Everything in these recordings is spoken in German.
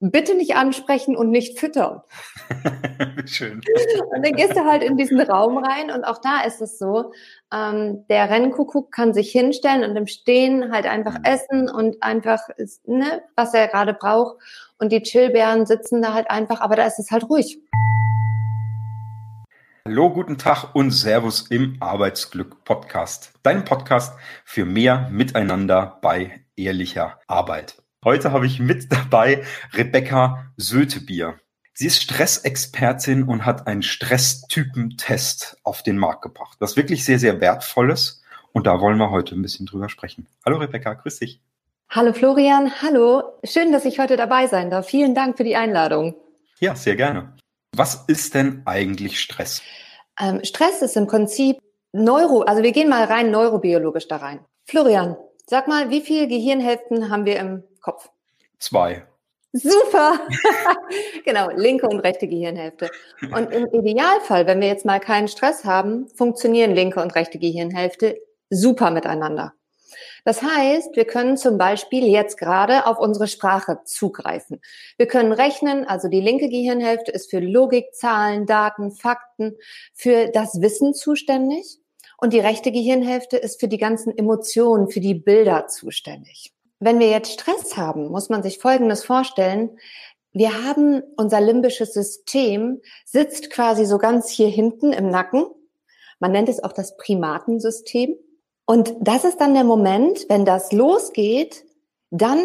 bitte nicht ansprechen und nicht füttern. Schön. Und dann gehst du halt in diesen Raum rein und auch da ist es so, ähm, der Rennkuckuck kann sich hinstellen und im Stehen halt einfach mhm. essen und einfach, ne, was er gerade braucht. Und die Chillbären sitzen da halt einfach, aber da ist es halt ruhig. Hallo, guten Tag und Servus im Arbeitsglück Podcast. Dein Podcast für mehr Miteinander bei ehrlicher Arbeit. Heute habe ich mit dabei Rebecca Sötebier. Sie ist Stressexpertin und hat einen Stresstypentest auf den Markt gebracht. Das ist wirklich sehr, sehr wertvolles und da wollen wir heute ein bisschen drüber sprechen. Hallo Rebecca, grüß dich. Hallo Florian, hallo. Schön, dass ich heute dabei sein darf. Vielen Dank für die Einladung. Ja, sehr gerne. Was ist denn eigentlich Stress? Ähm, Stress ist im Prinzip Neuro, also wir gehen mal rein neurobiologisch da rein. Florian, sag mal, wie viele Gehirnhälften haben wir im Kopf. Zwei. Super! genau, linke und rechte Gehirnhälfte. Und im Idealfall, wenn wir jetzt mal keinen Stress haben, funktionieren linke und rechte Gehirnhälfte super miteinander. Das heißt, wir können zum Beispiel jetzt gerade auf unsere Sprache zugreifen. Wir können rechnen, also die linke Gehirnhälfte ist für Logik, Zahlen, Daten, Fakten, für das Wissen zuständig. Und die rechte Gehirnhälfte ist für die ganzen Emotionen, für die Bilder zuständig. Wenn wir jetzt Stress haben, muss man sich Folgendes vorstellen. Wir haben unser limbisches System sitzt quasi so ganz hier hinten im Nacken. Man nennt es auch das Primatensystem. Und das ist dann der Moment, wenn das losgeht, dann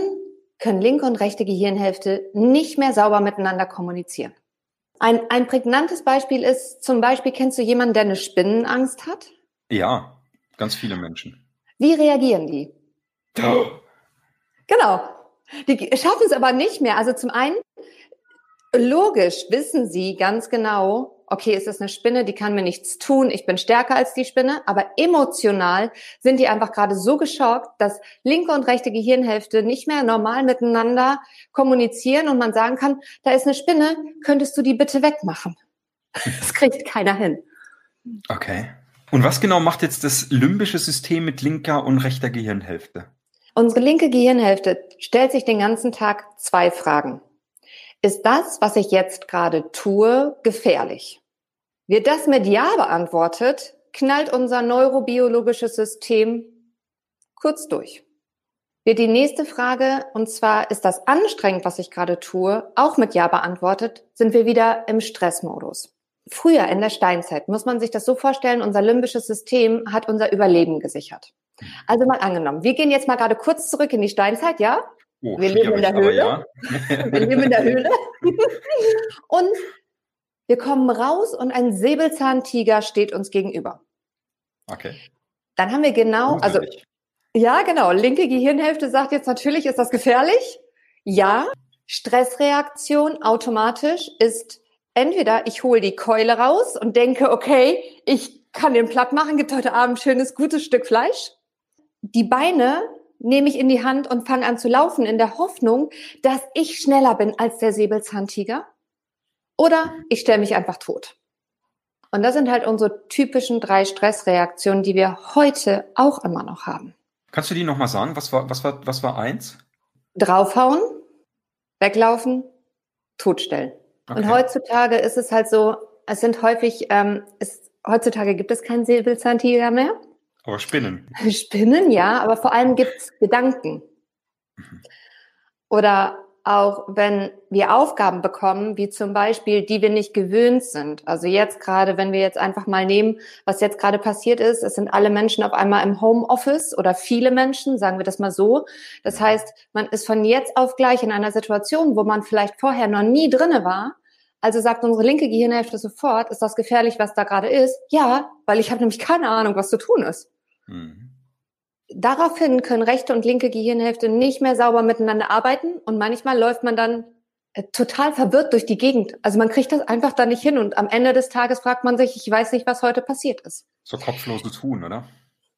können linke und rechte Gehirnhälfte nicht mehr sauber miteinander kommunizieren. Ein, ein prägnantes Beispiel ist, zum Beispiel kennst du jemanden, der eine Spinnenangst hat? Ja, ganz viele Menschen. Wie reagieren die? Oh. Genau. Die schaffen es aber nicht mehr. Also zum einen, logisch wissen sie ganz genau, okay, ist das eine Spinne, die kann mir nichts tun, ich bin stärker als die Spinne, aber emotional sind die einfach gerade so geschockt, dass linke und rechte Gehirnhälfte nicht mehr normal miteinander kommunizieren und man sagen kann, da ist eine Spinne, könntest du die bitte wegmachen? Das kriegt keiner hin. Okay. Und was genau macht jetzt das limbische System mit linker und rechter Gehirnhälfte? Unsere linke Gehirnhälfte stellt sich den ganzen Tag zwei Fragen. Ist das, was ich jetzt gerade tue, gefährlich? Wird das mit Ja beantwortet, knallt unser neurobiologisches System kurz durch. Wird die nächste Frage, und zwar, ist das anstrengend, was ich gerade tue, auch mit Ja beantwortet, sind wir wieder im Stressmodus. Früher in der Steinzeit muss man sich das so vorstellen, unser limbisches System hat unser Überleben gesichert. Also mal angenommen, wir gehen jetzt mal gerade kurz zurück in die Steinzeit, ja? Oh, wir leben in der Höhle. Ja. wir leben in der Höhle. und wir kommen raus und ein Säbelzahntiger steht uns gegenüber. Okay. Dann haben wir genau, also ja, genau, linke Gehirnhälfte sagt jetzt natürlich, ist das gefährlich? Ja. Stressreaktion automatisch ist entweder ich hole die Keule raus und denke, okay, ich kann den platt machen, gibt heute Abend ein schönes, gutes Stück Fleisch die Beine nehme ich in die Hand und fange an zu laufen in der Hoffnung, dass ich schneller bin als der Säbelzahntiger. Oder ich stelle mich einfach tot. Und das sind halt unsere typischen drei Stressreaktionen, die wir heute auch immer noch haben. Kannst du die nochmal sagen? Was war, was war, was war eins? Draufhauen, weglaufen, totstellen. Okay. Und heutzutage ist es halt so, es sind häufig, ähm, es, heutzutage gibt es keinen Säbelzahntiger mehr. Aber Spinnen. Spinnen, ja, aber vor allem gibt's Gedanken. Mhm. Oder auch wenn wir Aufgaben bekommen, wie zum Beispiel, die wir nicht gewöhnt sind. Also jetzt gerade, wenn wir jetzt einfach mal nehmen, was jetzt gerade passiert ist, es sind alle Menschen auf einmal im Homeoffice oder viele Menschen, sagen wir das mal so. Das heißt, man ist von jetzt auf gleich in einer Situation, wo man vielleicht vorher noch nie drinne war. Also sagt unsere linke Gehirnhälfte sofort, ist das gefährlich, was da gerade ist? Ja, weil ich habe nämlich keine Ahnung, was zu tun ist. Mhm. Daraufhin können rechte und linke Gehirnhälfte nicht mehr sauber miteinander arbeiten und manchmal läuft man dann äh, total verwirrt durch die Gegend. Also man kriegt das einfach da nicht hin und am Ende des Tages fragt man sich, ich weiß nicht, was heute passiert ist. So kopfloses Tun, oder?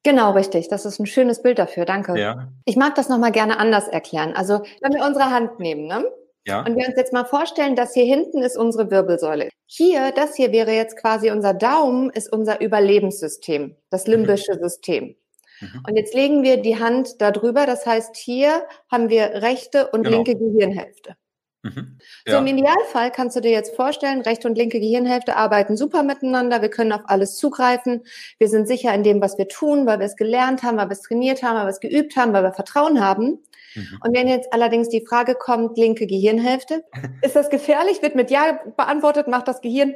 Genau, richtig. Das ist ein schönes Bild dafür. Danke. Ja. Ich mag das nochmal gerne anders erklären. Also wenn wir unsere Hand nehmen, ne? Ja. Und wir uns jetzt mal vorstellen, dass hier hinten ist unsere Wirbelsäule. Hier, das hier wäre jetzt quasi unser Daumen, ist unser Überlebenssystem, das limbische mhm. System. Mhm. Und jetzt legen wir die Hand da drüber. Das heißt, hier haben wir rechte und genau. linke Gehirnhälfte. Mhm. Ja. So im Idealfall kannst du dir jetzt vorstellen, rechte und linke Gehirnhälfte arbeiten super miteinander. Wir können auf alles zugreifen. Wir sind sicher in dem, was wir tun, weil wir es gelernt haben, weil wir es trainiert haben, weil wir es geübt haben, weil wir Vertrauen haben. Mhm. Und wenn jetzt allerdings die Frage kommt, linke Gehirnhälfte, ist das gefährlich? Wird mit Ja beantwortet, macht das Gehirn.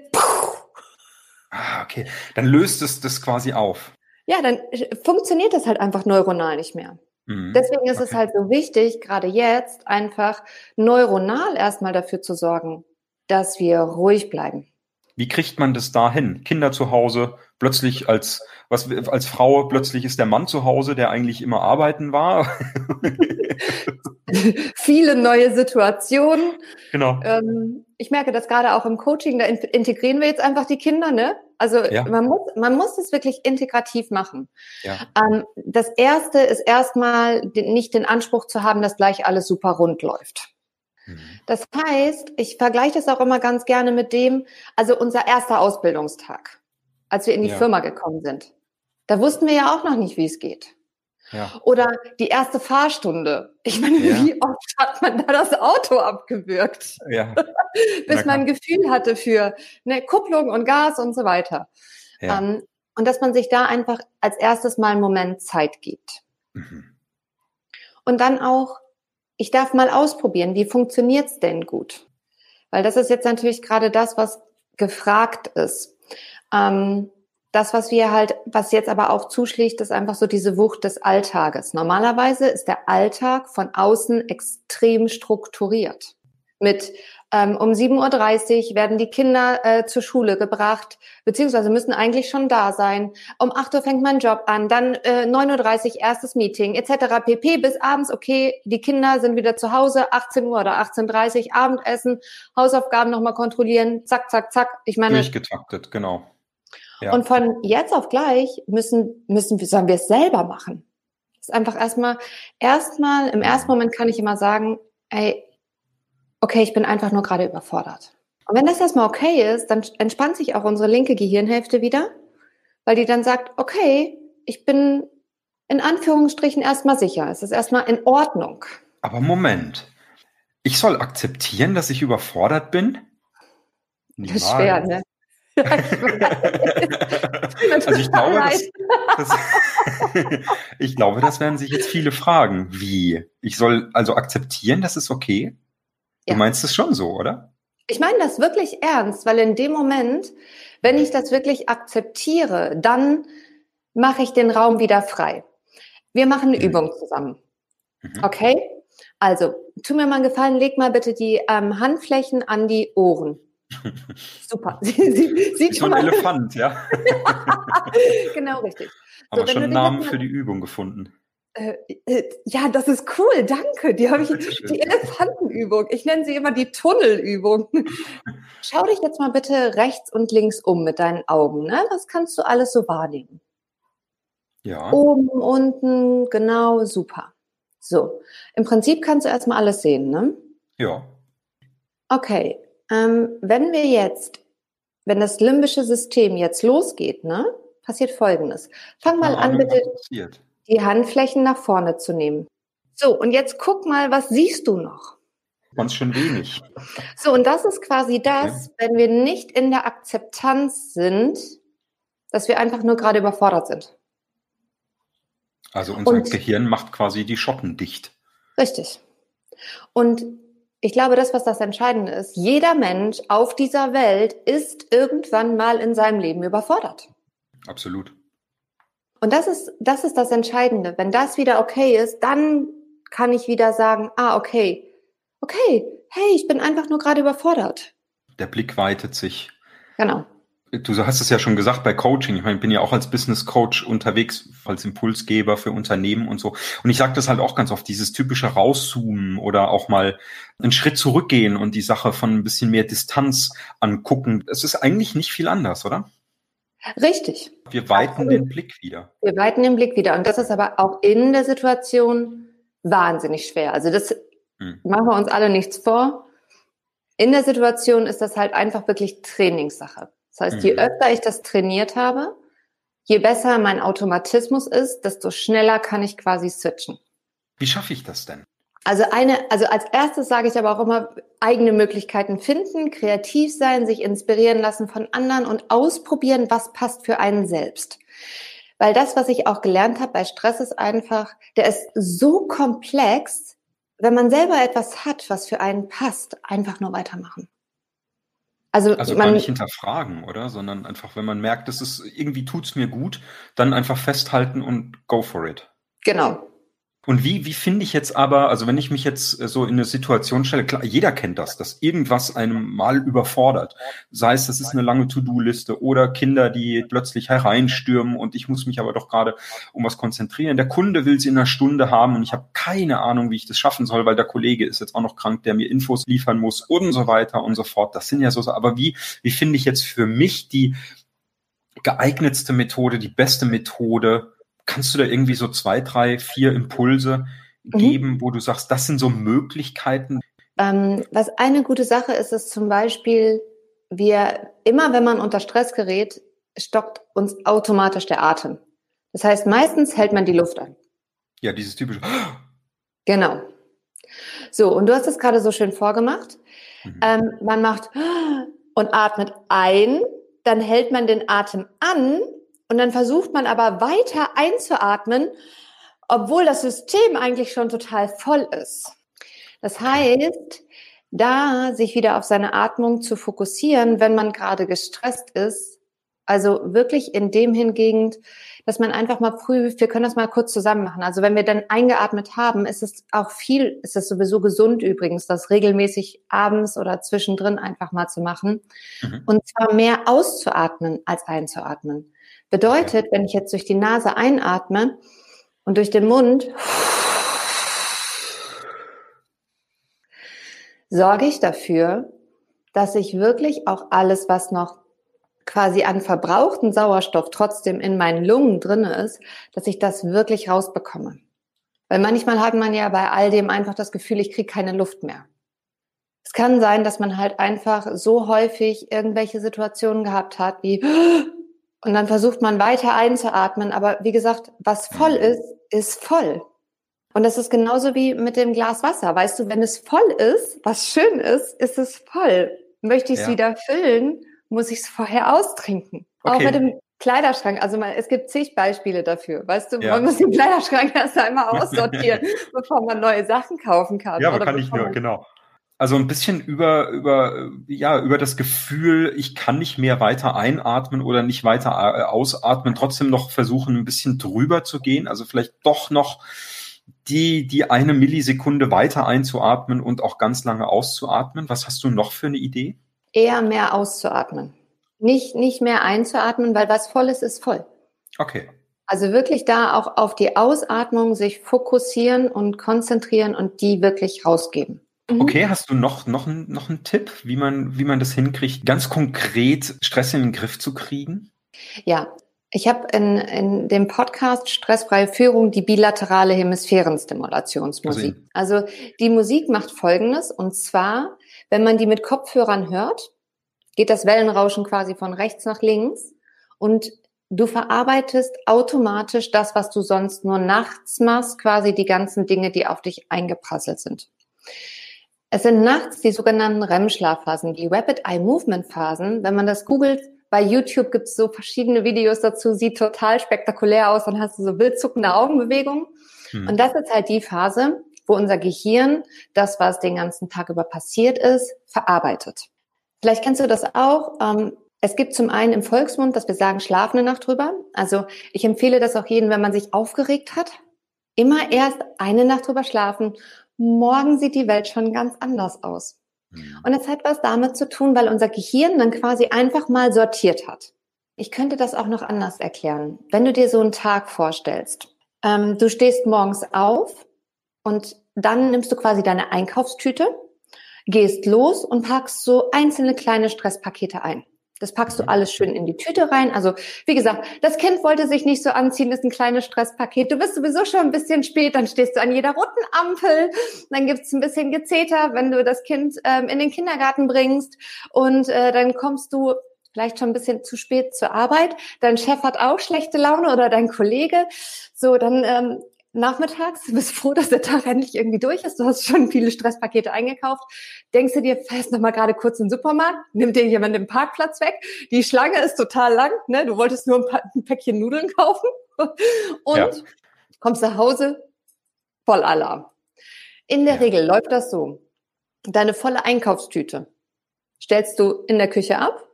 Ah, okay. Dann löst es das quasi auf. Ja, dann funktioniert das halt einfach neuronal nicht mehr. Mhm. Deswegen ist okay. es halt so wichtig, gerade jetzt einfach neuronal erstmal dafür zu sorgen, dass wir ruhig bleiben. Wie kriegt man das dahin? Kinder zu Hause, plötzlich als, was, als Frau, plötzlich ist der Mann zu Hause, der eigentlich immer arbeiten war. Viele neue Situationen. Genau. Ähm, ich merke das gerade auch im Coaching, da integrieren wir jetzt einfach die Kinder, ne? Also ja. man muss, man muss es wirklich integrativ machen. Ja. Ähm, das erste ist erstmal nicht den Anspruch zu haben, dass gleich alles super rund läuft. Mhm. Das heißt, ich vergleiche das auch immer ganz gerne mit dem, also unser erster Ausbildungstag, als wir in die ja. Firma gekommen sind. Da wussten wir ja auch noch nicht, wie es geht. Ja. Oder die erste Fahrstunde. Ich meine, ja. wie oft hat man da das Auto abgewürgt? Ja. Bis man ein Gefühl hatte für eine Kupplung und Gas und so weiter. Ja. Ähm, und dass man sich da einfach als erstes mal einen Moment Zeit gibt. Mhm. Und dann auch, ich darf mal ausprobieren, wie funktioniert's denn gut? Weil das ist jetzt natürlich gerade das, was gefragt ist. Ähm, das, was wir halt, was jetzt aber auch zuschlägt, ist einfach so diese Wucht des Alltages. Normalerweise ist der Alltag von außen extrem strukturiert. Mit ähm, um 7.30 Uhr werden die Kinder äh, zur Schule gebracht, beziehungsweise müssen eigentlich schon da sein. Um 8 Uhr fängt mein Job an, dann äh, 9.30 Uhr erstes Meeting etc. pp. Bis abends, okay, die Kinder sind wieder zu Hause, 18 Uhr oder 18.30 Uhr, Abendessen, Hausaufgaben nochmal kontrollieren, zack, zack, zack. Ich meine. Durchgetaktet, genau. Ja. Und von jetzt auf gleich müssen, müssen wir, sollen wir es selber machen. Das ist einfach erstmal, erstmal, im ersten Moment kann ich immer sagen, ey, okay, ich bin einfach nur gerade überfordert. Und wenn das erstmal okay ist, dann entspannt sich auch unsere linke Gehirnhälfte wieder, weil die dann sagt, okay, ich bin in Anführungsstrichen erstmal sicher. Es ist erstmal in Ordnung. Aber Moment. Ich soll akzeptieren, dass ich überfordert bin? Niemals. Das ist schwer, ne? also ich glaube, das, das, ich glaube, das werden sich jetzt viele fragen. Wie? Ich soll also akzeptieren, das ist okay? Du ja. meinst es schon so, oder? Ich meine das wirklich ernst, weil in dem Moment, wenn ich das wirklich akzeptiere, dann mache ich den Raum wieder frei. Wir machen eine mhm. Übung zusammen. Mhm. Okay? Also, tu mir mal einen Gefallen, leg mal bitte die ähm, Handflächen an die Ohren. Super. Sie, sie, sieht schon ein Elefant, ja. genau, richtig. Haben so, schon einen Namen für die Übung gefunden? Äh, äh, ja, das ist cool, danke. Die habe ich, die Elefantenübung. Ich nenne sie immer die Tunnelübung. Schau dich jetzt mal bitte rechts und links um mit deinen Augen. Ne? Was kannst du alles so wahrnehmen? Ja. Oben, unten, genau, super. So, im Prinzip kannst du erstmal alles sehen, ne? Ja. Okay, ähm, wenn wir jetzt, wenn das limbische System jetzt losgeht, ne, passiert Folgendes. Fang mal an, bitte die Handflächen nach vorne zu nehmen. So, und jetzt guck mal, was siehst du noch? Ganz schön wenig. So, und das ist quasi das, okay. wenn wir nicht in der Akzeptanz sind, dass wir einfach nur gerade überfordert sind. Also unser und, Gehirn macht quasi die Schotten dicht. Richtig. Und ich glaube, das, was das Entscheidende ist, jeder Mensch auf dieser Welt ist irgendwann mal in seinem Leben überfordert. Absolut. Und das ist, das ist das Entscheidende. Wenn das wieder okay ist, dann kann ich wieder sagen, ah, okay, okay, hey, ich bin einfach nur gerade überfordert. Der Blick weitet sich. Genau du hast es ja schon gesagt bei Coaching. Ich meine, ich bin ja auch als Business Coach unterwegs, als Impulsgeber für Unternehmen und so. Und ich sage das halt auch ganz oft, dieses typische Rauszoomen oder auch mal einen Schritt zurückgehen und die Sache von ein bisschen mehr Distanz angucken. Es ist eigentlich nicht viel anders, oder? Richtig. Wir weiten Absolut. den Blick wieder. Wir weiten den Blick wieder. Und das ist aber auch in der Situation wahnsinnig schwer. Also das hm. machen wir uns alle nichts vor. In der Situation ist das halt einfach wirklich Trainingssache. Das heißt, je mhm. öfter ich das trainiert habe, je besser mein Automatismus ist, desto schneller kann ich quasi switchen. Wie schaffe ich das denn? Also eine, also als erstes sage ich aber auch immer, eigene Möglichkeiten finden, kreativ sein, sich inspirieren lassen von anderen und ausprobieren, was passt für einen selbst. Weil das, was ich auch gelernt habe bei Stress, ist einfach, der ist so komplex, wenn man selber etwas hat, was für einen passt, einfach nur weitermachen. Also, also man, gar nicht hinterfragen, oder? Sondern einfach, wenn man merkt, das ist irgendwie tut's mir gut, dann einfach festhalten und go for it. Genau. Und wie, wie finde ich jetzt aber, also wenn ich mich jetzt äh, so in eine Situation stelle, klar, jeder kennt das, dass irgendwas einem mal überfordert. Sei es, das ist eine lange To-Do-Liste oder Kinder, die plötzlich hereinstürmen und ich muss mich aber doch gerade um was konzentrieren. Der Kunde will sie in einer Stunde haben und ich habe keine Ahnung, wie ich das schaffen soll, weil der Kollege ist jetzt auch noch krank, der mir Infos liefern muss und so weiter und so fort. Das sind ja so, aber wie, wie finde ich jetzt für mich die geeignetste Methode, die beste Methode, Kannst du da irgendwie so zwei, drei, vier Impulse mhm. geben, wo du sagst, das sind so Möglichkeiten? Ähm, was eine gute Sache ist, ist zum Beispiel, wir immer, wenn man unter Stress gerät, stockt uns automatisch der Atem. Das heißt, meistens hält man die Luft an. Ja, dieses typische. Genau. So, und du hast es gerade so schön vorgemacht. Mhm. Ähm, man macht und atmet ein, dann hält man den Atem an und dann versucht man aber weiter einzuatmen, obwohl das System eigentlich schon total voll ist. Das heißt, da sich wieder auf seine Atmung zu fokussieren, wenn man gerade gestresst ist, also wirklich in dem hingegen, dass man einfach mal prüft, wir können das mal kurz zusammen machen. Also wenn wir dann eingeatmet haben, ist es auch viel, ist es sowieso gesund übrigens, das regelmäßig abends oder zwischendrin einfach mal zu machen. Mhm. Und zwar mehr auszuatmen als einzuatmen. Bedeutet, wenn ich jetzt durch die Nase einatme und durch den Mund sorge ich dafür, dass ich wirklich auch alles, was noch quasi an verbrauchten Sauerstoff trotzdem in meinen Lungen drinne ist, dass ich das wirklich rausbekomme. Weil manchmal hat man ja bei all dem einfach das Gefühl, ich kriege keine Luft mehr. Es kann sein, dass man halt einfach so häufig irgendwelche Situationen gehabt hat, wie und dann versucht man weiter einzuatmen. Aber wie gesagt, was voll mhm. ist, ist voll. Und das ist genauso wie mit dem Glas Wasser. Weißt du, wenn es voll ist, was schön ist, ist es voll. Möchte ich es ja. wieder füllen, muss ich es vorher austrinken. Okay. Auch mit dem Kleiderschrank. Also man, es gibt zig Beispiele dafür. Weißt du, ja. man muss den Kleiderschrank erst einmal aussortieren, bevor man neue Sachen kaufen kann. Ja, aber kann ich nur, genau. Also ein bisschen über, über, ja, über das Gefühl, ich kann nicht mehr weiter einatmen oder nicht weiter äh, ausatmen, trotzdem noch versuchen, ein bisschen drüber zu gehen. Also vielleicht doch noch die, die eine Millisekunde weiter einzuatmen und auch ganz lange auszuatmen. Was hast du noch für eine Idee? Eher mehr auszuatmen. Nicht, nicht mehr einzuatmen, weil was voll ist, ist voll. Okay. Also wirklich da auch auf die Ausatmung sich fokussieren und konzentrieren und die wirklich rausgeben. Mhm. Okay, hast du noch, noch, noch einen Tipp, wie man, wie man das hinkriegt, ganz konkret Stress in den Griff zu kriegen? Ja, ich habe in, in dem Podcast Stressfreie Führung die bilaterale Hemisphärenstimulationsmusik. Also, also die Musik macht Folgendes, und zwar, wenn man die mit Kopfhörern hört, geht das Wellenrauschen quasi von rechts nach links und du verarbeitest automatisch das, was du sonst nur nachts machst, quasi die ganzen Dinge, die auf dich eingeprasselt sind. Es sind nachts die sogenannten REM-Schlafphasen, die Rapid Eye Movement Phasen. Wenn man das googelt, bei YouTube gibt es so verschiedene Videos dazu, sieht total spektakulär aus, dann hast du so wildzuckende Augenbewegungen. Hm. Und das ist halt die Phase, wo unser Gehirn das, was den ganzen Tag über passiert ist, verarbeitet. Vielleicht kennst du das auch. Ähm, es gibt zum einen im Volksmund, dass wir sagen, schlaf eine Nacht drüber. Also ich empfehle das auch jedem, wenn man sich aufgeregt hat, immer erst eine Nacht drüber schlafen morgen sieht die Welt schon ganz anders aus. Mhm. Und es hat was damit zu tun, weil unser Gehirn dann quasi einfach mal sortiert hat. Ich könnte das auch noch anders erklären. Wenn du dir so einen Tag vorstellst, ähm, du stehst morgens auf und dann nimmst du quasi deine Einkaufstüte, gehst los und packst so einzelne kleine Stresspakete ein. Das packst du alles schön in die Tüte rein. Also wie gesagt, das Kind wollte sich nicht so anziehen, ist ein kleines Stresspaket. Du bist sowieso schon ein bisschen spät, dann stehst du an jeder roten Ampel, dann gibt's ein bisschen Gezeter, wenn du das Kind ähm, in den Kindergarten bringst und äh, dann kommst du vielleicht schon ein bisschen zu spät zur Arbeit. Dein Chef hat auch schlechte Laune oder dein Kollege. So, dann ähm, nachmittags, du bist froh, dass der Tag endlich irgendwie durch ist, du hast schon viele Stresspakete eingekauft, denkst du dir, fährst noch mal gerade kurz in den Supermarkt, nimmt dir jemand den Parkplatz weg, die Schlange ist total lang, ne? du wolltest nur ein, ein Päckchen Nudeln kaufen und ja. kommst nach Hause, voll Alarm. In der ja. Regel läuft das so, deine volle Einkaufstüte stellst du in der Küche ab,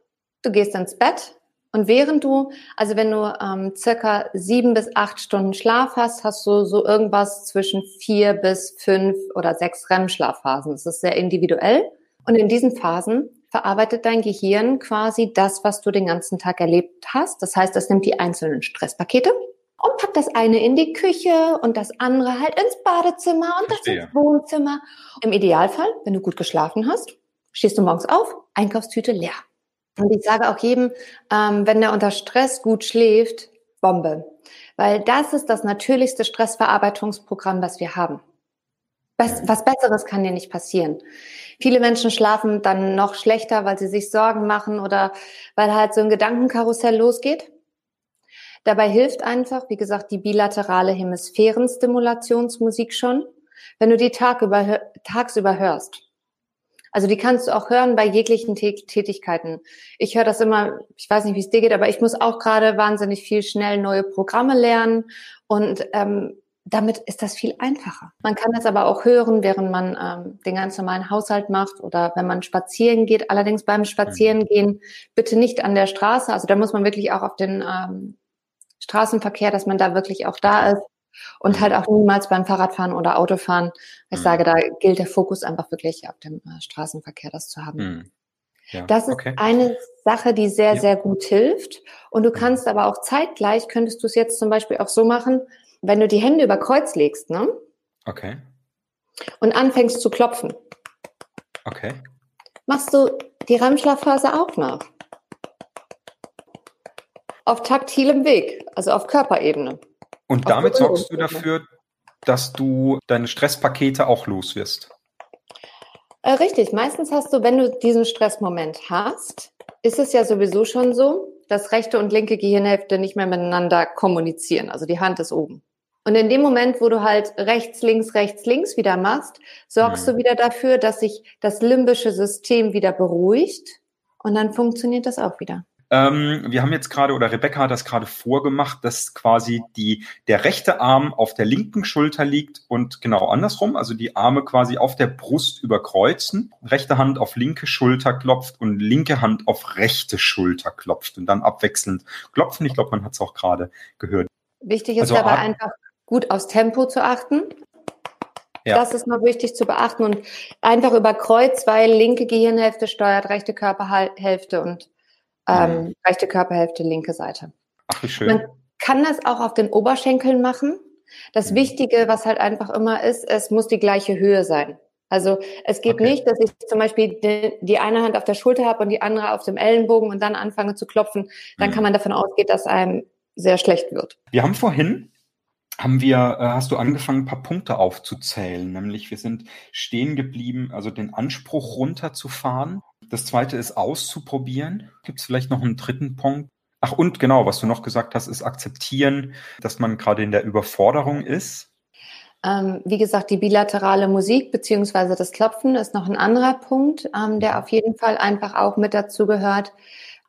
du gehst ins Bett, und während du, also wenn du ähm, circa sieben bis acht Stunden Schlaf hast, hast du so irgendwas zwischen vier bis fünf oder sechs REM-Schlafphasen. Das ist sehr individuell. Und in diesen Phasen verarbeitet dein Gehirn quasi das, was du den ganzen Tag erlebt hast. Das heißt, es nimmt die einzelnen Stresspakete und packt das eine in die Küche und das andere halt ins Badezimmer und das ins Wohnzimmer. Im Idealfall, wenn du gut geschlafen hast, stehst du morgens auf, Einkaufstüte leer. Und ich sage auch jedem, ähm, wenn er unter Stress gut schläft, Bombe. Weil das ist das natürlichste Stressverarbeitungsprogramm, was wir haben. Was, was Besseres kann dir nicht passieren. Viele Menschen schlafen dann noch schlechter, weil sie sich Sorgen machen oder weil halt so ein Gedankenkarussell losgeht. Dabei hilft einfach, wie gesagt, die bilaterale Hemisphärenstimulationsmusik schon, wenn du die Tag über, tagsüber hörst. Also die kannst du auch hören bei jeglichen Tätigkeiten. Ich höre das immer, ich weiß nicht, wie es dir geht, aber ich muss auch gerade wahnsinnig viel schnell neue Programme lernen und ähm, damit ist das viel einfacher. Man kann das aber auch hören, während man ähm, den ganz normalen Haushalt macht oder wenn man spazieren geht. Allerdings beim Spazierengehen bitte nicht an der Straße. Also da muss man wirklich auch auf den ähm, Straßenverkehr, dass man da wirklich auch da ist. Und halt auch niemals beim Fahrradfahren oder Autofahren. Ich mhm. sage, da gilt der Fokus einfach wirklich auf dem äh, Straßenverkehr, das zu haben. Mhm. Ja, das ist okay. eine Sache, die sehr, ja. sehr gut hilft. Und du mhm. kannst aber auch zeitgleich, könntest du es jetzt zum Beispiel auch so machen, wenn du die Hände über Kreuz legst, ne? Okay. Und anfängst zu klopfen. Okay. Machst du die REM-Schlafphase auch nach. Auf taktilem Weg, also auf Körperebene. Und damit sorgst du dafür, dass du deine Stresspakete auch los wirst. Äh, richtig. Meistens hast du, wenn du diesen Stressmoment hast, ist es ja sowieso schon so, dass rechte und linke Gehirnhälfte nicht mehr miteinander kommunizieren. Also die Hand ist oben. Und in dem Moment, wo du halt rechts, links, rechts, links wieder machst, sorgst mhm. du wieder dafür, dass sich das limbische System wieder beruhigt und dann funktioniert das auch wieder. Ähm, wir haben jetzt gerade, oder Rebecca hat das gerade vorgemacht, dass quasi die, der rechte Arm auf der linken Schulter liegt und genau andersrum, also die Arme quasi auf der Brust überkreuzen, rechte Hand auf linke Schulter klopft und linke Hand auf rechte Schulter klopft und dann abwechselnd klopfen. Ich glaube, man hat es auch gerade gehört. Wichtig ist also, dabei einfach gut aufs Tempo zu achten. Ja. Das ist noch wichtig zu beachten und einfach über Kreuz, weil linke Gehirnhälfte steuert rechte Körperhälfte und ähm, mhm. rechte Körperhälfte, linke Seite. Ach, wie schön. Man kann das auch auf den Oberschenkeln machen. Das mhm. Wichtige, was halt einfach immer ist, es muss die gleiche Höhe sein. Also es geht okay. nicht, dass ich zum Beispiel die, die, eine Hand auf der Schulter habe und die andere auf dem Ellenbogen und dann anfange zu klopfen. Dann mhm. kann man davon ausgehen, dass einem sehr schlecht wird. Wir haben vorhin haben wir, äh, hast du angefangen, ein paar Punkte aufzuzählen, nämlich wir sind stehen geblieben, also den Anspruch runterzufahren. Das zweite ist auszuprobieren. Gibt es vielleicht noch einen dritten Punkt? Ach, und genau, was du noch gesagt hast, ist akzeptieren, dass man gerade in der Überforderung ist. Ähm, wie gesagt, die bilaterale Musik beziehungsweise das Klopfen ist noch ein anderer Punkt, ähm, der auf jeden Fall einfach auch mit dazu gehört.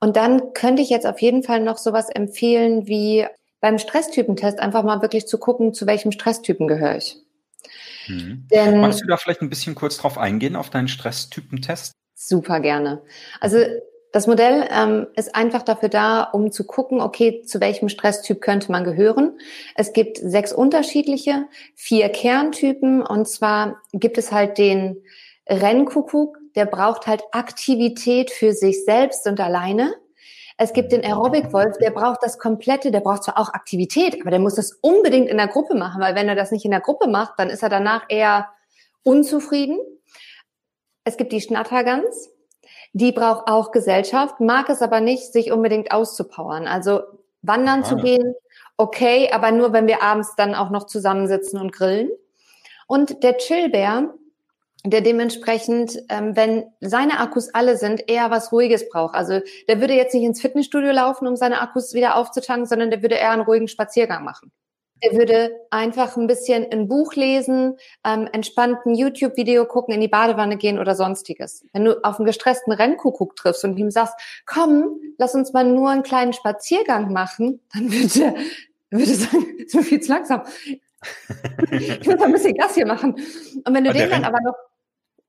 Und dann könnte ich jetzt auf jeden Fall noch sowas empfehlen wie beim Stresstypentest einfach mal wirklich zu gucken, zu welchem Stresstypen gehöre ich. Mhm. Denn, Magst du da vielleicht ein bisschen kurz drauf eingehen, auf deinen Stresstypentest? Super gerne. Also das Modell ähm, ist einfach dafür da, um zu gucken, okay, zu welchem Stresstyp könnte man gehören. Es gibt sechs unterschiedliche, vier Kerntypen und zwar gibt es halt den Rennkuckuck, der braucht halt Aktivität für sich selbst und alleine. Es gibt den Aerobic-Wolf, der braucht das komplette, der braucht zwar auch Aktivität, aber der muss das unbedingt in der Gruppe machen, weil wenn er das nicht in der Gruppe macht, dann ist er danach eher unzufrieden. Es gibt die Schnattergans, die braucht auch Gesellschaft, mag es aber nicht, sich unbedingt auszupowern. Also wandern ah. zu gehen, okay, aber nur, wenn wir abends dann auch noch zusammensitzen und grillen. Und der Chillbär, der dementsprechend, ähm, wenn seine Akkus alle sind, eher was Ruhiges braucht. Also der würde jetzt nicht ins Fitnessstudio laufen, um seine Akkus wieder aufzutanken, sondern der würde eher einen ruhigen Spaziergang machen. Der würde einfach ein bisschen ein Buch lesen, ähm, entspannt ein YouTube-Video gucken, in die Badewanne gehen oder sonstiges. Wenn du auf einen gestressten Rennkuckuck triffst und ihm sagst, komm, lass uns mal nur einen kleinen Spaziergang machen, dann würde er würde sagen, ist mir viel zu langsam. ich muss ein bisschen Gas hier machen. Und wenn du den dann aber noch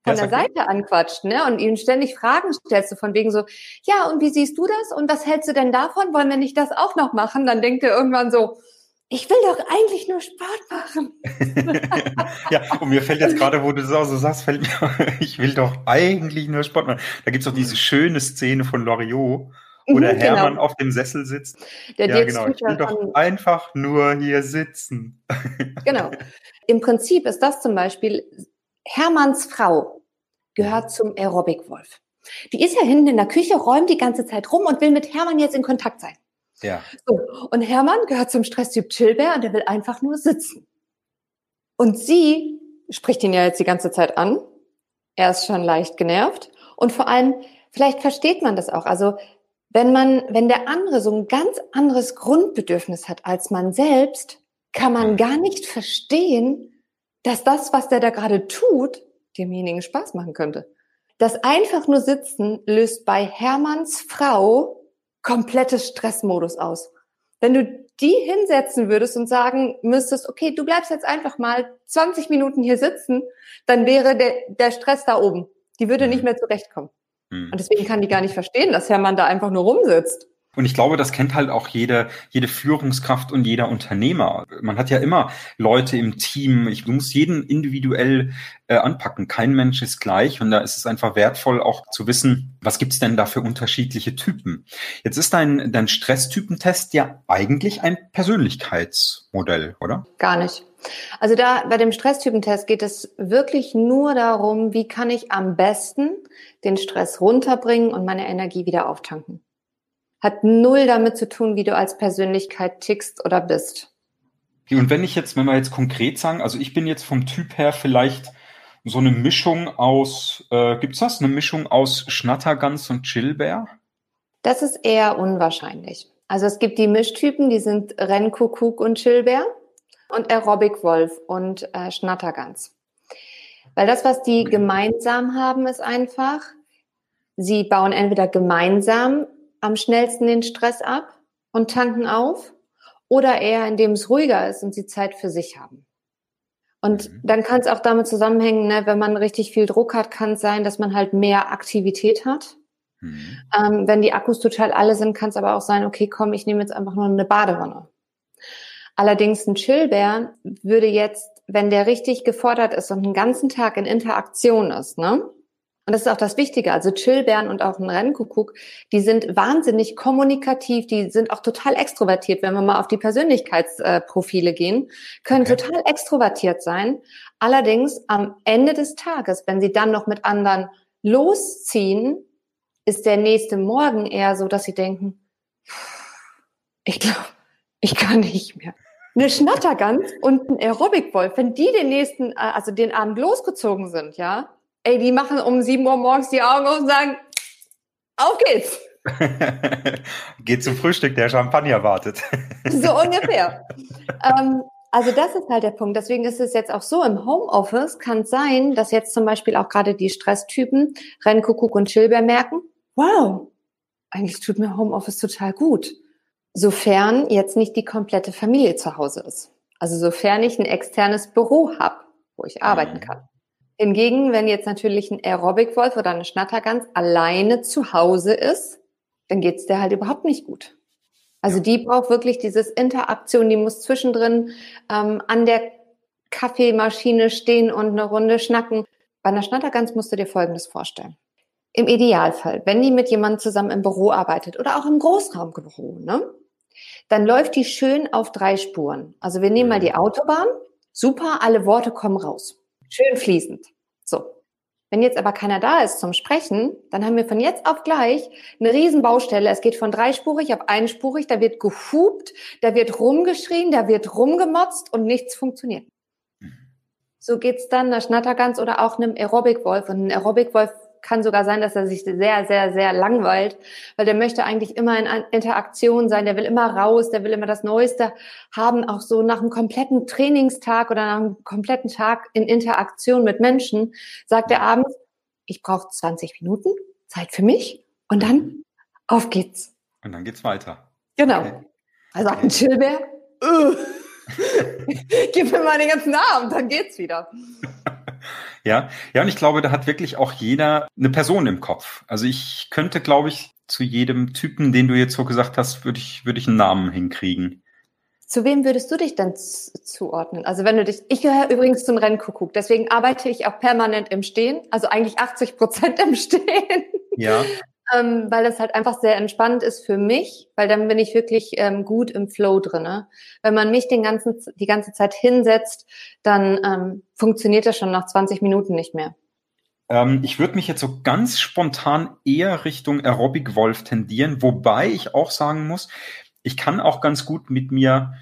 von der Seite anquatscht, ne, und ihm ständig Fragen stellst, du von wegen so, ja, und wie siehst du das? Und was hältst du denn davon? Wollen wir nicht das auch noch machen? Dann denkt er irgendwann so, ich will doch eigentlich nur Sport machen. ja, und mir fällt jetzt gerade, wo du das auch so sagst, fällt mir, ich will doch eigentlich nur Sport machen. Da gibt's doch diese schöne Szene von Loriot, wo der mhm, genau. Hermann auf dem Sessel sitzt. Der ja, genau. Ich will doch einfach nur hier sitzen. genau. Im Prinzip ist das zum Beispiel, Hermanns Frau gehört zum Aerobic-Wolf. Die ist ja hinten in der Küche, räumt die ganze Zeit rum und will mit Hermann jetzt in Kontakt sein. Ja. So, und Hermann gehört zum Stresstyp Chillbär und der will einfach nur sitzen. Und sie spricht ihn ja jetzt die ganze Zeit an. Er ist schon leicht genervt. Und vor allem, vielleicht versteht man das auch. Also, wenn man, wenn der andere so ein ganz anderes Grundbedürfnis hat als man selbst, kann man gar nicht verstehen, dass das, was der da gerade tut, demjenigen Spaß machen könnte. Das einfach nur Sitzen löst bei Hermanns Frau komplettes Stressmodus aus. Wenn du die hinsetzen würdest und sagen müsstest, okay, du bleibst jetzt einfach mal 20 Minuten hier sitzen, dann wäre der, der Stress da oben. Die würde nicht mhm. mehr zurechtkommen. Mhm. Und deswegen kann die gar nicht verstehen, dass Hermann da einfach nur rumsitzt. Und ich glaube, das kennt halt auch jede, jede Führungskraft und jeder Unternehmer. Man hat ja immer Leute im Team. Ich muss jeden individuell äh, anpacken. Kein Mensch ist gleich. Und da ist es einfach wertvoll, auch zu wissen, was gibt's denn da für unterschiedliche Typen. Jetzt ist dein, dein Stresstypentest ja eigentlich ein Persönlichkeitsmodell, oder? Gar nicht. Also da bei dem Stresstypentest geht es wirklich nur darum, wie kann ich am besten den Stress runterbringen und meine Energie wieder auftanken hat null damit zu tun, wie du als Persönlichkeit tickst oder bist. Und wenn ich jetzt, wenn wir jetzt konkret sagen, also ich bin jetzt vom Typ her vielleicht so eine Mischung aus, äh, gibt's das? Eine Mischung aus Schnattergans und Chillbär? Das ist eher unwahrscheinlich. Also es gibt die Mischtypen, die sind Rennkuckuck und Chillbär und Aerobic Wolf und äh, Schnattergans. Weil das, was die gemeinsam haben, ist einfach, sie bauen entweder gemeinsam am schnellsten den Stress ab und tanken auf oder eher, indem es ruhiger ist und sie Zeit für sich haben. Und mhm. dann kann es auch damit zusammenhängen, ne, wenn man richtig viel Druck hat, kann es sein, dass man halt mehr Aktivität hat. Mhm. Ähm, wenn die Akkus total alle sind, kann es aber auch sein, okay, komm, ich nehme jetzt einfach nur eine Badewanne. Allerdings ein Chillbär würde jetzt, wenn der richtig gefordert ist und den ganzen Tag in Interaktion ist, ne, und das ist auch das Wichtige. Also Chillbären und auch ein Rennkuckuck, die sind wahnsinnig kommunikativ, die sind auch total extrovertiert, wenn wir mal auf die Persönlichkeitsprofile gehen, können okay. total extrovertiert sein. Allerdings am Ende des Tages, wenn sie dann noch mit anderen losziehen, ist der nächste Morgen eher so, dass sie denken, ich glaube, ich kann nicht mehr. Eine Schnattergans und ein Aerobic-Wolf, wenn die den nächsten, äh, also den Abend losgezogen sind, ja, ey, die machen um 7 Uhr morgens die Augen auf und sagen, auf geht's. Geht zum Frühstück, der Champagner wartet. so ungefähr. ähm, also das ist halt der Punkt. Deswegen ist es jetzt auch so, im Homeoffice kann es sein, dass jetzt zum Beispiel auch gerade die Stresstypen Rennkuckuck und Chilbeer merken, wow, eigentlich tut mir Homeoffice total gut. Sofern jetzt nicht die komplette Familie zu Hause ist. Also sofern ich ein externes Büro habe, wo ich arbeiten mhm. kann. Hingegen, wenn jetzt natürlich ein Aerobic-Wolf oder eine Schnattergans alleine zu Hause ist, dann geht's der halt überhaupt nicht gut. Also die braucht wirklich dieses Interaktion, die muss zwischendrin ähm, an der Kaffeemaschine stehen und eine Runde schnacken. Bei einer Schnattergans musst du dir Folgendes vorstellen. Im Idealfall, wenn die mit jemandem zusammen im Büro arbeitet oder auch im Großraumbüro, ne, dann läuft die schön auf drei Spuren. Also wir nehmen mal die Autobahn. Super, alle Worte kommen raus. Schön fließend. So. Wenn jetzt aber keiner da ist zum Sprechen, dann haben wir von jetzt auf gleich eine Riesenbaustelle. Es geht von dreispurig auf einspurig, da wird gehupt, da wird rumgeschrien, da wird rumgemotzt und nichts funktioniert. So geht's dann einer Schnattergans oder auch einem Aerobic-Wolf. Und ein Aerobic-Wolf kann sogar sein, dass er sich sehr, sehr, sehr langweilt, weil der möchte eigentlich immer in Interaktion sein, der will immer raus, der will immer das Neueste haben, auch so nach einem kompletten Trainingstag oder nach einem kompletten Tag in Interaktion mit Menschen, sagt er abends, ich brauche 20 Minuten Zeit für mich und dann auf geht's. Und dann geht's weiter. Genau. Okay. Also ein Chillbär, gib mir mal den ganzen Abend, dann geht's wieder. Ja, ja, und ich glaube, da hat wirklich auch jeder eine Person im Kopf. Also ich könnte, glaube ich, zu jedem Typen, den du jetzt so gesagt hast, würde ich, würde ich einen Namen hinkriegen. Zu wem würdest du dich dann zuordnen? Also wenn du dich, ich gehöre übrigens zum Rennkuckuck, deswegen arbeite ich auch permanent im Stehen, also eigentlich 80 Prozent im Stehen. Ja. Ähm, weil das halt einfach sehr entspannt ist für mich, weil dann bin ich wirklich ähm, gut im Flow drinne. Wenn man mich den ganzen, die ganze Zeit hinsetzt, dann ähm, funktioniert das schon nach 20 Minuten nicht mehr. Ähm, ich würde mich jetzt so ganz spontan eher Richtung Aerobic Wolf tendieren, wobei ich auch sagen muss, ich kann auch ganz gut mit mir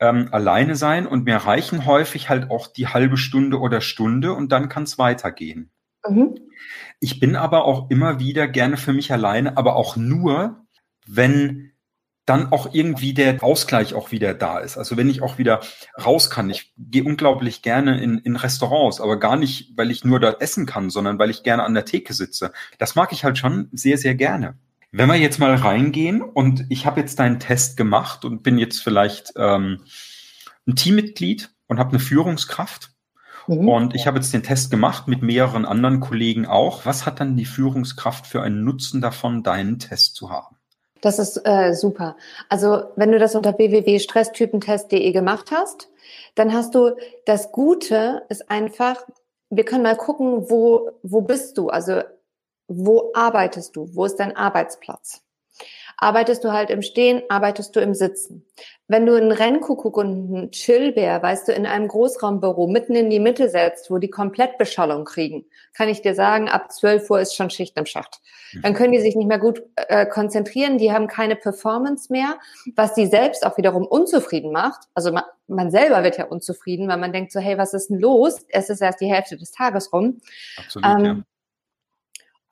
ähm, alleine sein und mir reichen häufig halt auch die halbe Stunde oder Stunde und dann kann es weitergehen. Mhm. Ich bin aber auch immer wieder gerne für mich alleine, aber auch nur, wenn dann auch irgendwie der Ausgleich auch wieder da ist. Also wenn ich auch wieder raus kann. Ich gehe unglaublich gerne in, in Restaurants, aber gar nicht, weil ich nur dort essen kann, sondern weil ich gerne an der Theke sitze. Das mag ich halt schon sehr, sehr gerne. Wenn wir jetzt mal reingehen und ich habe jetzt deinen Test gemacht und bin jetzt vielleicht ähm, ein Teammitglied und habe eine Führungskraft Mhm. Und ich habe jetzt den Test gemacht mit mehreren anderen Kollegen auch. Was hat dann die Führungskraft für einen Nutzen davon, deinen Test zu haben? Das ist äh, super. Also wenn du das unter www.stresstypentest.de gemacht hast, dann hast du das Gute ist einfach, wir können mal gucken, wo, wo bist du? Also wo arbeitest du? Wo ist dein Arbeitsplatz? Arbeitest du halt im Stehen, arbeitest du im Sitzen. Wenn du einen Rennkuckuck und einen Chillbär, weißt du, in einem Großraumbüro mitten in die Mitte setzt, wo die Komplettbeschallung kriegen, kann ich dir sagen, ab 12 Uhr ist schon Schicht im Schacht. Dann können die sich nicht mehr gut äh, konzentrieren, die haben keine Performance mehr, was die selbst auch wiederum unzufrieden macht. Also man, man selber wird ja unzufrieden, weil man denkt so, hey, was ist denn los? Es ist erst die Hälfte des Tages rum. Absolut, ähm, ja.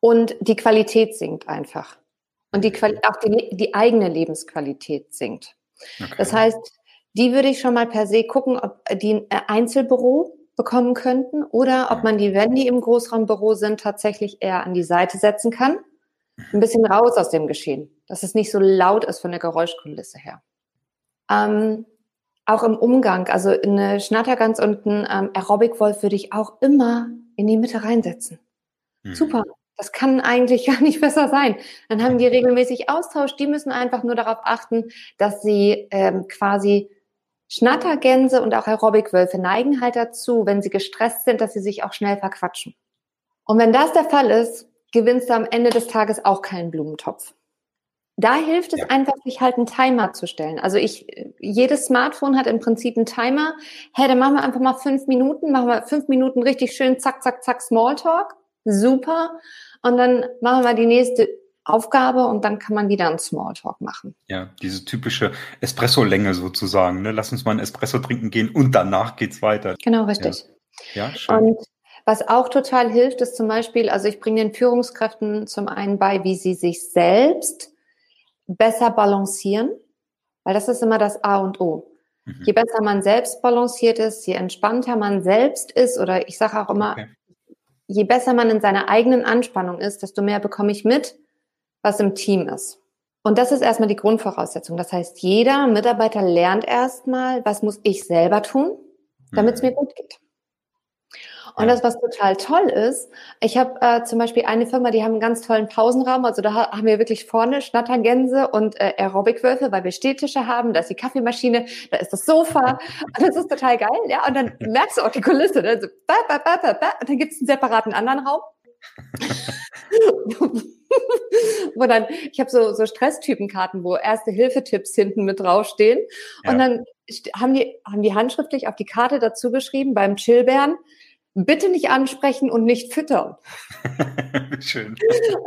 Und die Qualität sinkt einfach und die Quali auch die, die eigene Lebensqualität sinkt. Okay. Das heißt, die würde ich schon mal per se gucken, ob die ein Einzelbüro bekommen könnten oder ob man die, wenn die im Großraumbüro sind, tatsächlich eher an die Seite setzen kann. Ein bisschen raus aus dem Geschehen, dass es nicht so laut ist von der Geräuschkulisse her. Ähm, auch im Umgang, also eine Schnattergans und ein ähm, Aerobic-Wolf würde ich auch immer in die Mitte reinsetzen. Mhm. Super. Das kann eigentlich gar nicht besser sein. Dann haben die regelmäßig Austausch. Die müssen einfach nur darauf achten, dass sie ähm, quasi Schnattergänse und auch Aerobic-Wölfe neigen halt dazu, wenn sie gestresst sind, dass sie sich auch schnell verquatschen. Und wenn das der Fall ist, gewinnst du am Ende des Tages auch keinen Blumentopf. Da hilft es ja. einfach, sich halt einen Timer zu stellen. Also ich, jedes Smartphone hat im Prinzip einen Timer. Hey, dann machen wir einfach mal fünf Minuten, machen wir fünf Minuten richtig schön zack, zack, zack Smalltalk. Super. Und dann machen wir die nächste Aufgabe und dann kann man wieder einen Smalltalk machen. Ja, diese typische Espresso-Länge sozusagen. Ne? Lass uns mal ein Espresso trinken gehen und danach geht's weiter. Genau, richtig. Ja, ja schön. Und was auch total hilft, ist zum Beispiel, also ich bringe den Führungskräften zum einen bei, wie sie sich selbst besser balancieren, weil das ist immer das A und O. Mhm. Je besser man selbst balanciert ist, je entspannter man selbst ist, oder ich sage auch immer, okay je besser man in seiner eigenen Anspannung ist, desto mehr bekomme ich mit, was im Team ist. Und das ist erstmal die Grundvoraussetzung. Das heißt, jeder Mitarbeiter lernt erstmal, was muss ich selber tun, damit es mir mhm. gut geht. Und das, was total toll ist, ich habe äh, zum Beispiel eine Firma, die haben einen ganz tollen Pausenraum. Also da haben wir wirklich vorne Schnattergänse und äh, Aerobikwürfe, weil wir Stehtische haben. Da ist die Kaffeemaschine, da ist das Sofa. Und das ist total geil. Ja, und dann merkst du auch die Kulisse. Ne? So, ba, ba, ba, ba, ba. Und dann gibt es einen separaten anderen Raum. wo dann, ich habe so, so Stresstypenkarten, wo Erste-Hilfe-Tipps hinten mit draufstehen. Ja. Und dann haben die, haben die handschriftlich auf die Karte dazu geschrieben, beim Chillbären, bitte nicht ansprechen und nicht füttern. Schön.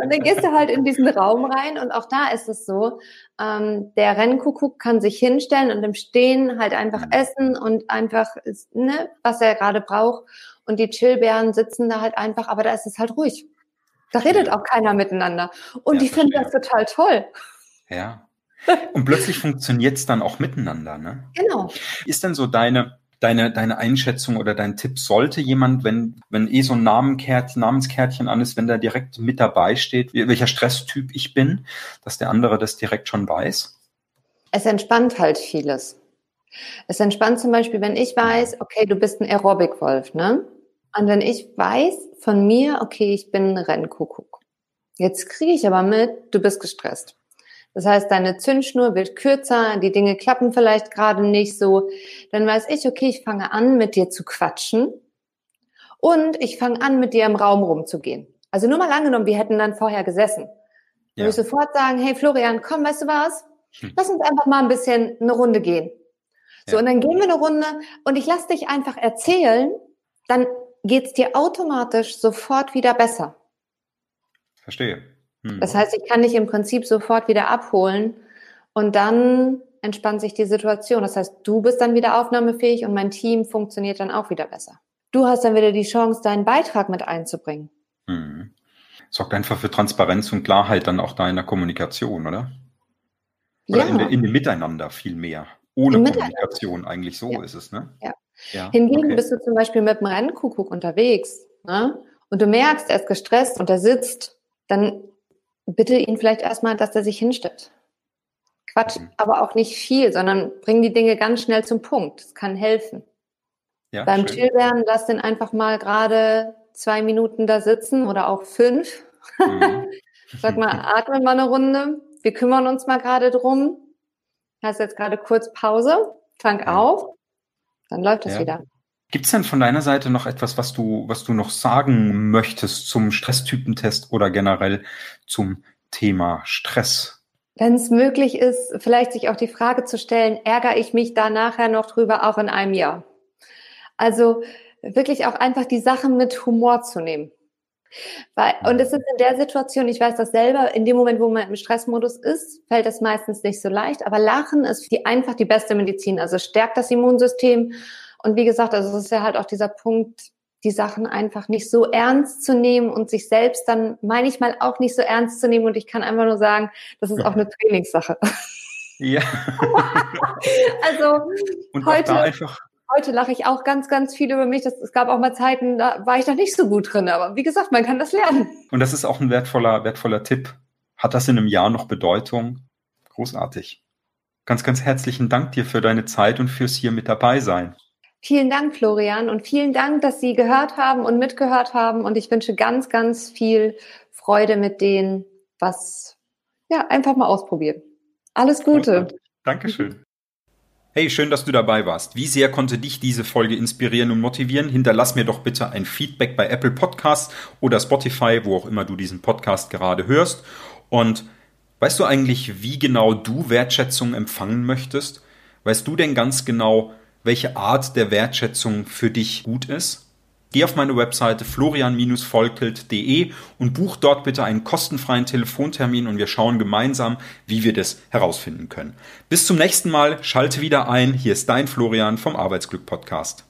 Und dann gehst du halt in diesen Raum rein und auch da ist es so, ähm, der Rennkuckuck kann sich hinstellen und im Stehen halt einfach mhm. essen und einfach, ne, was er gerade braucht. Und die Chillbären sitzen da halt einfach, aber da ist es halt ruhig. Da redet auch keiner miteinander. Und ja, ich finde das total toll. Ja. Und plötzlich funktioniert es dann auch miteinander, ne? Genau. Ist denn so deine, deine, deine Einschätzung oder dein Tipp, sollte jemand, wenn, wenn eh so ein Namenkärtchen, Namenskärtchen an ist, wenn da direkt mit dabei steht, welcher Stresstyp ich bin, dass der andere das direkt schon weiß? Es entspannt halt vieles. Es entspannt zum Beispiel, wenn ich weiß, okay, du bist ein Aerobic-Wolf, ne? Und wenn ich weiß von mir, okay, ich bin ein Rennkuckuck. Jetzt kriege ich aber mit, du bist gestresst. Das heißt, deine Zündschnur wird kürzer, die Dinge klappen vielleicht gerade nicht so. Dann weiß ich, okay, ich fange an, mit dir zu quatschen und ich fange an, mit dir im Raum rumzugehen. Also nur mal angenommen, wir hätten dann vorher gesessen. Ja. Würde ich sofort sagen, hey Florian, komm, weißt du was? Hm. Lass uns einfach mal ein bisschen eine Runde gehen. So, ja. und dann gehen wir eine Runde und ich lasse dich einfach erzählen, dann geht's dir automatisch sofort wieder besser. Verstehe. Hm. Das heißt, ich kann dich im Prinzip sofort wieder abholen und dann entspannt sich die Situation. Das heißt, du bist dann wieder aufnahmefähig und mein Team funktioniert dann auch wieder besser. Du hast dann wieder die Chance, deinen Beitrag mit einzubringen. Hm. Sorgt einfach für Transparenz und Klarheit dann auch da in der Kommunikation, oder? Oder ja. in, in dem Miteinander viel mehr. Ohne Kommunikation eigentlich so ja. ist es, ne? Ja. ja. Hingegen okay. bist du zum Beispiel mit dem Rennkuckuck unterwegs ne? und du merkst, er ist gestresst und er sitzt, dann bitte ihn vielleicht erstmal, dass er sich hinstellt. Quatsch, mhm. aber auch nicht viel, sondern bring die Dinge ganz schnell zum Punkt. Das kann helfen. Ja, Beim Chillwerden lass den einfach mal gerade zwei Minuten da sitzen oder auch fünf. Mhm. Sag mal, atme mal eine Runde. Wir kümmern uns mal gerade drum. Hast jetzt gerade kurz Pause, tank ja. auf, dann läuft es ja. wieder. Gibt es denn von deiner Seite noch etwas, was du, was du noch sagen möchtest zum Stresstypentest oder generell zum Thema Stress? Wenn es möglich ist, vielleicht sich auch die Frage zu stellen, ärgere ich mich da nachher noch drüber, auch in einem Jahr? Also wirklich auch einfach die Sachen mit Humor zu nehmen. Weil, und es ist in der Situation, ich weiß das selber, in dem Moment, wo man im Stressmodus ist, fällt es meistens nicht so leicht. Aber Lachen ist die, einfach die beste Medizin. Also stärkt das Immunsystem und wie gesagt, also es ist ja halt auch dieser Punkt, die Sachen einfach nicht so ernst zu nehmen und sich selbst dann, meine ich mal, auch nicht so ernst zu nehmen. Und ich kann einfach nur sagen, das ist auch eine Trainingssache. Ja. also und heute, heute lache ich auch ganz, ganz viel über mich. Das, es gab auch mal Zeiten, da war ich noch nicht so gut drin. Aber wie gesagt, man kann das lernen. Und das ist auch ein wertvoller, wertvoller Tipp. Hat das in einem Jahr noch Bedeutung? Großartig. Ganz, ganz herzlichen Dank dir für deine Zeit und fürs hier mit dabei sein. Vielen Dank, Florian, und vielen Dank, dass Sie gehört haben und mitgehört haben. Und ich wünsche ganz, ganz viel Freude mit denen, was, ja, einfach mal ausprobieren. Alles Gute. Dankeschön. Hey, schön, dass du dabei warst. Wie sehr konnte dich diese Folge inspirieren und motivieren? Hinterlass mir doch bitte ein Feedback bei Apple Podcasts oder Spotify, wo auch immer du diesen Podcast gerade hörst. Und weißt du eigentlich, wie genau du Wertschätzung empfangen möchtest? Weißt du denn ganz genau, welche Art der Wertschätzung für dich gut ist? Geh auf meine Webseite florian-volkelt.de und buch dort bitte einen kostenfreien Telefontermin und wir schauen gemeinsam, wie wir das herausfinden können. Bis zum nächsten Mal, schalte wieder ein. Hier ist dein Florian vom Arbeitsglück Podcast.